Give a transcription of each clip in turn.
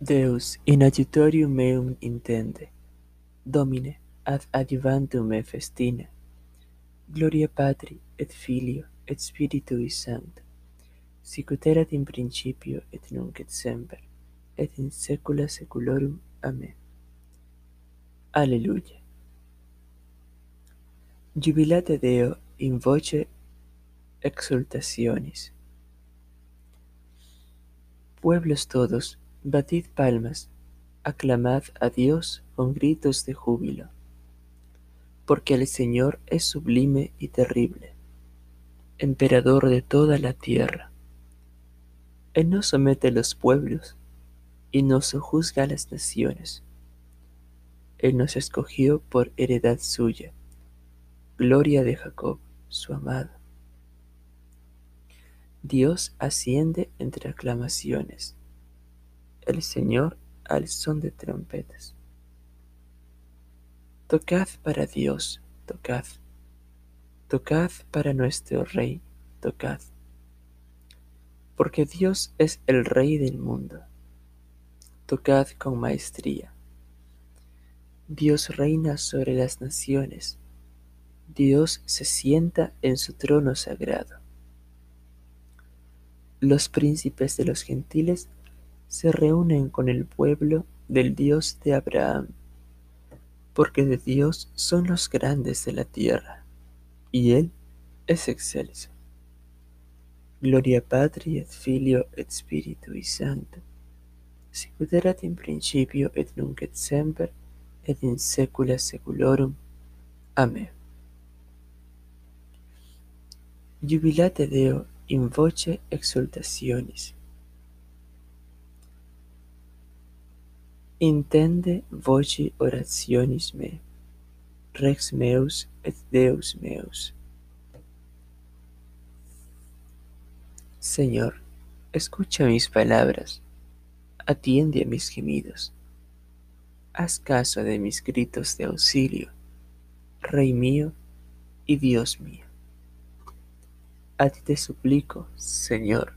Deus in adiutorium meum intende. Domine, ad adiuvantum me festine. Gloria Patri, et Filio, et Spiritui Sancto. Sicut erat in principio, et nunc et semper, et in saecula saeculorum. Amen. Alleluia. Jubilate Deo in voce exultationis. Pueblos todos, batid palmas, aclamad a Dios con gritos de júbilo, porque el Señor es sublime y terrible, emperador de toda la tierra. Él no somete a los pueblos y no sojuzga a las naciones. Él nos escogió por heredad suya, gloria de Jacob, su amado. Dios asciende entre aclamaciones, el Señor al son de trompetas. Tocad para Dios, tocad, tocad para nuestro Rey, tocad, porque Dios es el Rey del mundo. Tocad con maestría. Dios reina sobre las naciones, Dios se sienta en su trono sagrado. Los príncipes de los gentiles se reúnen con el pueblo del Dios de Abraham, porque de Dios son los grandes de la tierra, y Él es excelso. Gloria Patri et Filio et Spiritui Sancto, sic ut erat in principio et nunc et semper et in saecula saeculorum. Amen. Jubilate Deo in voce exultationis. Intende voci orationis me, Rex meus et Deus meus. Señor, escucha mis palabras, atiende a mis gemidos. Haz caso de mis gritos de auxilio, Rey mío y Dios mío. A ti te suplico, Señor,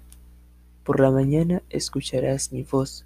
por la mañana escucharás mi voz,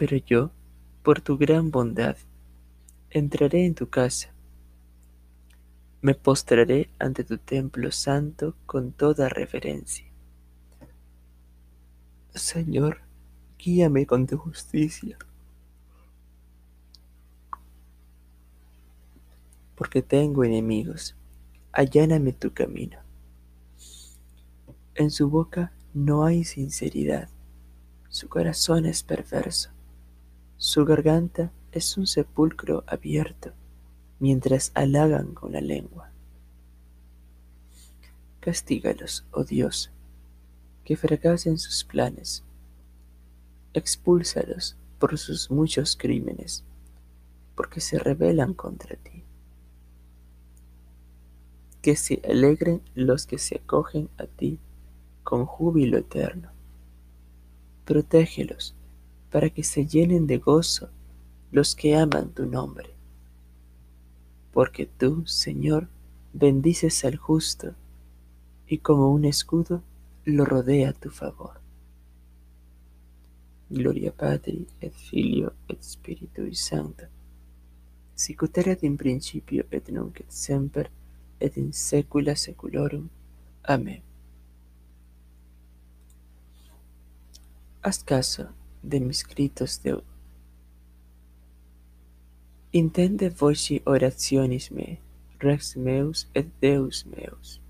Pero yo, por tu gran bondad, entraré en tu casa. Me postraré ante tu templo santo con toda reverencia. Señor, guíame con tu justicia. Porque tengo enemigos, alláname tu camino. En su boca no hay sinceridad, su corazón es perverso, su garganta es un sepulcro abierto, mientras halagan con la lengua. Castígalos, oh Dios, que fracasen sus planes, expúlsalos por sus muchos crímenes, porque se rebelan contra ti. Que se alegren los que se acogen a ti con júbilo eterno. Protégelos para que se llenen de gozo los que aman tu nombre. Porque tú, Señor, bendices al justo y como un escudo lo rodea tu favor. Gloria Patri et Filio et Spiritui Sancto, sic ut erat in principio et nunc et semper et in saecula saeculorum. Amen. Haz caso de mis gritos de Intende voci orationis me, Rex meus et Deus meus.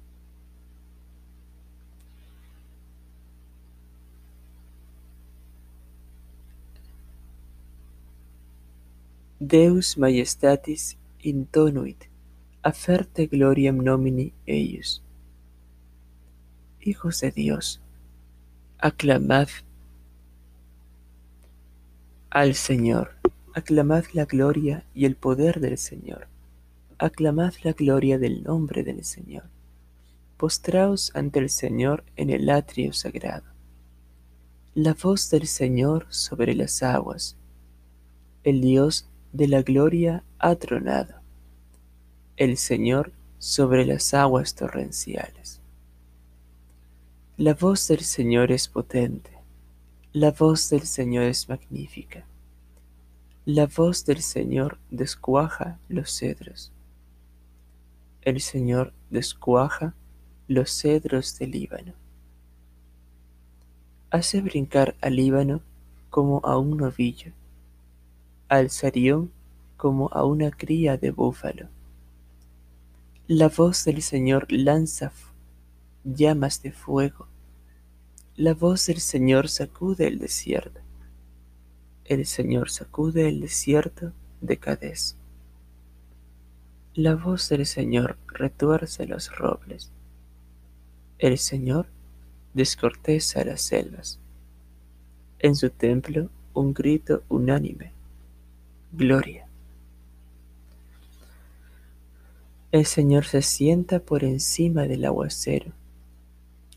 Deus majestatis intonuit, aferte gloriam nomini eius. Hijos de Dios, aclamad Al Señor, aclamad la gloria y el poder del Señor. Aclamad la gloria del nombre del Señor. Postraos ante el Señor en el atrio sagrado. La voz del Señor sobre las aguas. El Dios de la gloria ha tronado. El Señor sobre las aguas torrenciales. La voz del Señor es potente. La voz del Señor es magnífica. La voz del Señor descuaja los cedros. El Señor descuaja los cedros del Líbano. Hace brincar al Líbano como a un novillo, al Sarión como a una cría de búfalo. La voz del Señor lanza llamas de fuego. La voz del Señor sacude el desierto. El Señor sacude el desierto de Cadés. La voz del Señor retuerce los robles. El Señor descorteza las selvas. En su templo un grito unánime. Gloria. El Señor se sienta por encima del aguacero.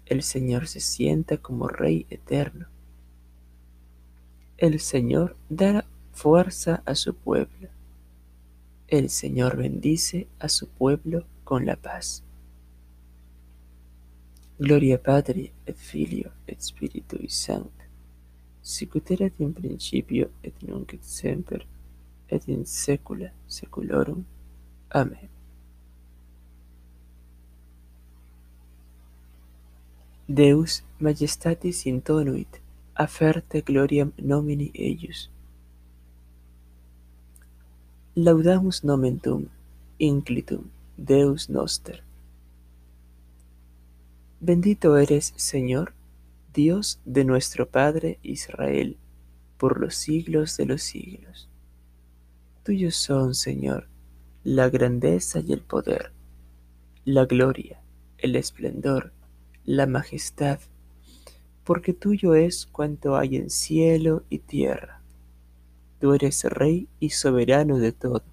El Señor se sienta como Rey eterno. El Señor da fuerza a su pueblo. El Señor bendice a su pueblo con la paz. Gloria Patri et Filio et Spiritui Sancti, sicut erat in principio et nunc et semper et in saecula saeculorum. Amen. Deus majestatis intonuit, aferte gloriam nomini eius. Laudamus nomen tuum, inclitum, Deus noster. Bendito eres, Señor, Dios de nuestro Padre Israel, por los siglos de los siglos. Tuyos son, Señor, la grandeza y el poder, la gloria, el esplendor, la majestad, porque tuyo es cuanto hay en cielo y tierra. Tú eres Rey y soberano de todo.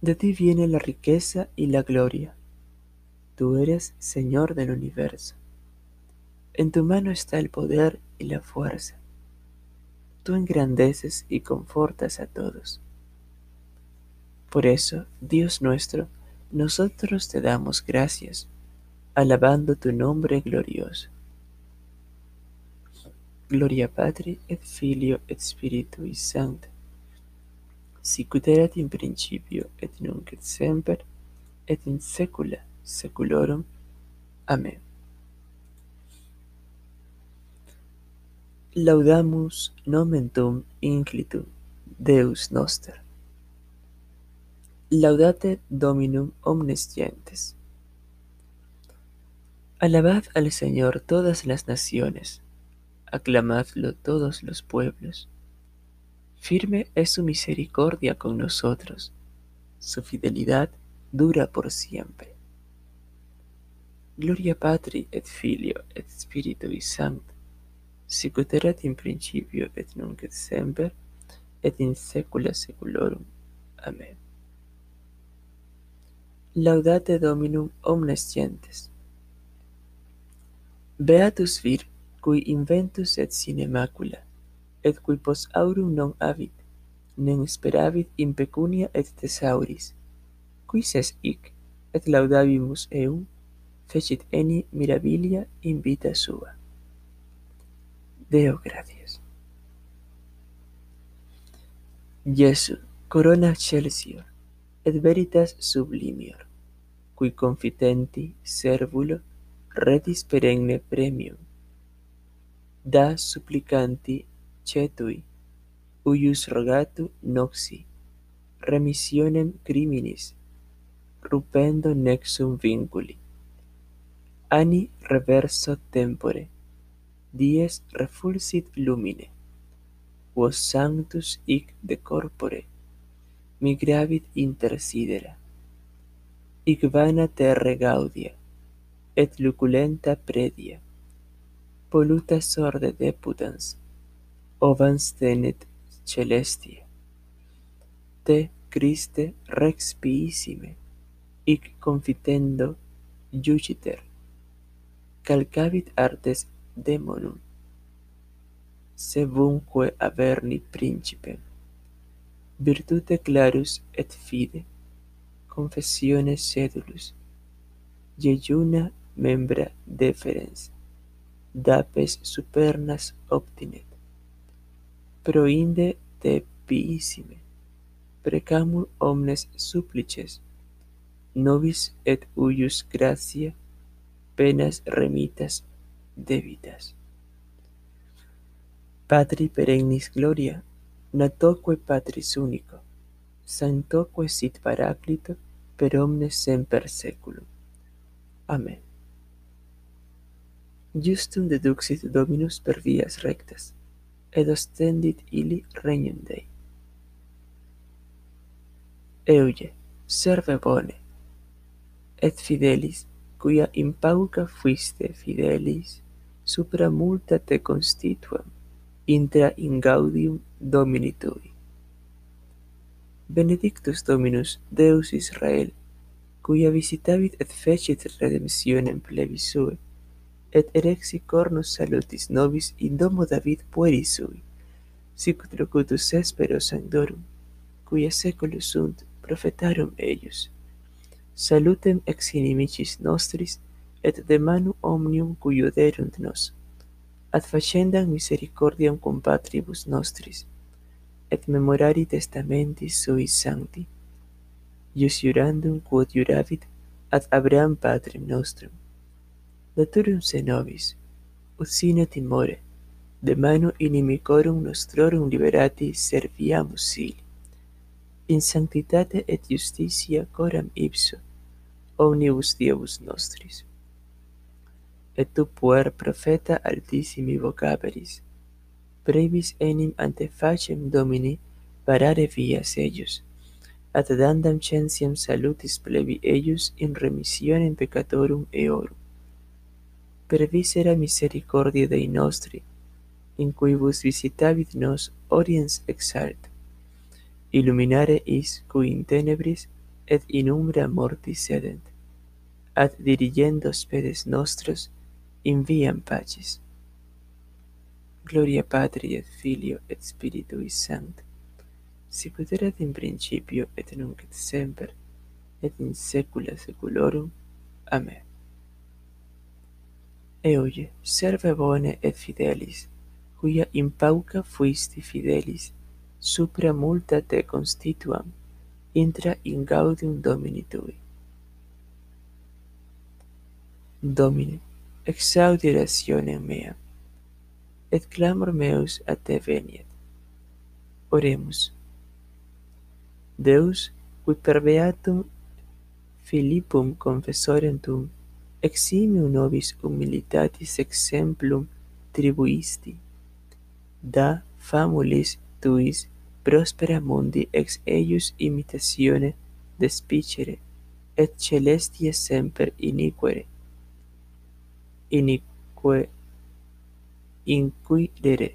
De ti viene la riqueza y la gloria. Tú eres Señor del universo. En tu mano está el poder y la fuerza. Tú engrandeces y confortas a todos. Por eso, Dios nuestro, nosotros te damos gracias, alabando tu nombre glorioso. Gloria Patri et Filio et Spiritui Sancti sicut erat in principio et nunc et semper et in saecula saeculorum. Amen. Laudamus nomen tuum inclitum, Deus noster. Laudate Dominum omnes gentes. Alabad al Señor todas las naciones, aclamadlo todos los pueblos Firme es su misericordia con nosotros, su fidelidad dura por siempre. Gloria Patri et Filio et Spiritui Sancti, sicut erat in principio et nunc et semper et in saecula saeculorum. Amen. Laudate Dominum omnes. Beatus vir cui inventus et sine macula et qui post aurum non avit, nem speravit in pecunia et thesauris. Quis es hic, et laudabimus eum, fecit eni mirabilia in vita sua. Deo gratias. Jesu, corona excelsior, et veritas sublimior, cui confitenti servulo redis perenne premium. Da supplicanti cetui, uius rogatu noxi, remissionem criminis, rupendo nexum vinculi. Ani reverso tempore, dies refulsit lumine, quos sanctus ic de corpore, migravit inter sidera. Igvana terre gaudia, et luculenta predia, polluta sorde deputans, ovans tenet celestia. Te, Christe, rex piissime, ic confitendo Jupiter, calcavit artes demonum, sevunque averni principem, virtute clarus et fide, confessione sedulus, jejuna membra deferens, dapes supernas obtinet, proinde te piissime, precamur omnes supplices, nobis et uius gratia, penas remitas debitas. Patri perennis gloria, natoque Patris unico, sanctoque sit Paraclito, per omnes semper saeculum. Amen. Justum deduxit Dominus per vias rectas, et ostendit ili regnum Dei. Euge, serve bone, et fidelis, cuia impauca fuiste fidelis, supra multa te constituam, intra ingaudium Domini tui benedictus Dominus, Deus Israel, cuia visitavit et fecit redemptionem plebis sue, et erexi cornus salutis nobis in domo David pueri sui, sic locutus espero sanctorum, cuia seculus sunt profetarum eius. Salutem ex inimicis nostris, et de manu omnium cuiu derunt nos, ad facendam misericordiam compatribus nostris, et memorari testamenti suis sancti, ius jurandum quod juravit ad Abraham patrem nostrum. Laturum se nobis, ut sine timore, de manu inimicorum nostrorum liberati serviamus sili. In sanctitate et justitia coram ipso, omnibus diebus nostris. Et tu puer profeta altissimi vocaberis, brevis enim ante facem Domini parare vias eius, ad dandam centiam salutis plebi eius in remissionem peccatorum eorum. Per visera misericordia Dei nostri, in cuibus visitavit nos oriens exalta, illuminare is cui in tenebris et in umbra mortis sedent, ad dirigendo spedes nostros in viam. Gloria Patri et Filio et Spiritui Sancti, sicut erat in principio et nunc et semper et in saecula saeculorum. Amen. Euge, serve bone et fidelis, cuia in pauca fuisti fidelis, supra multa te constituam, intra in gaudium Domini tui. Domine, exaudi rationem meam, et clamor meus a te veniet. Oremus. Deus, qui per beatum Philippum confessorem tuum, eximium nobis humilitatis exemplum tribuisti, da famulis tuis prospera mundi ex eius imitatione despicere, et celestia semper iniquere, inique inquirere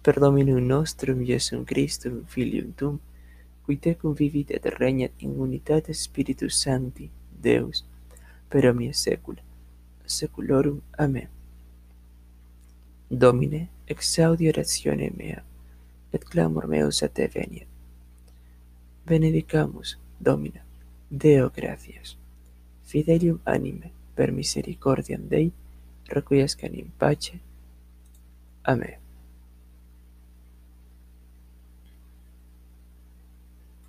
per Dominum nostrum Iesum Christum Filium Tum, qui tecum vivit et regnat in unitate Spiritus Sancti, Deus, per omnia saecula saeculorum. Amen. Domine, exaudi oratione mea, et clamor meus a te veniet. Benedicamus, Domina, Deo gratias. Fidelium anime, per misericordiam Dei, requiescan in pace, Amén.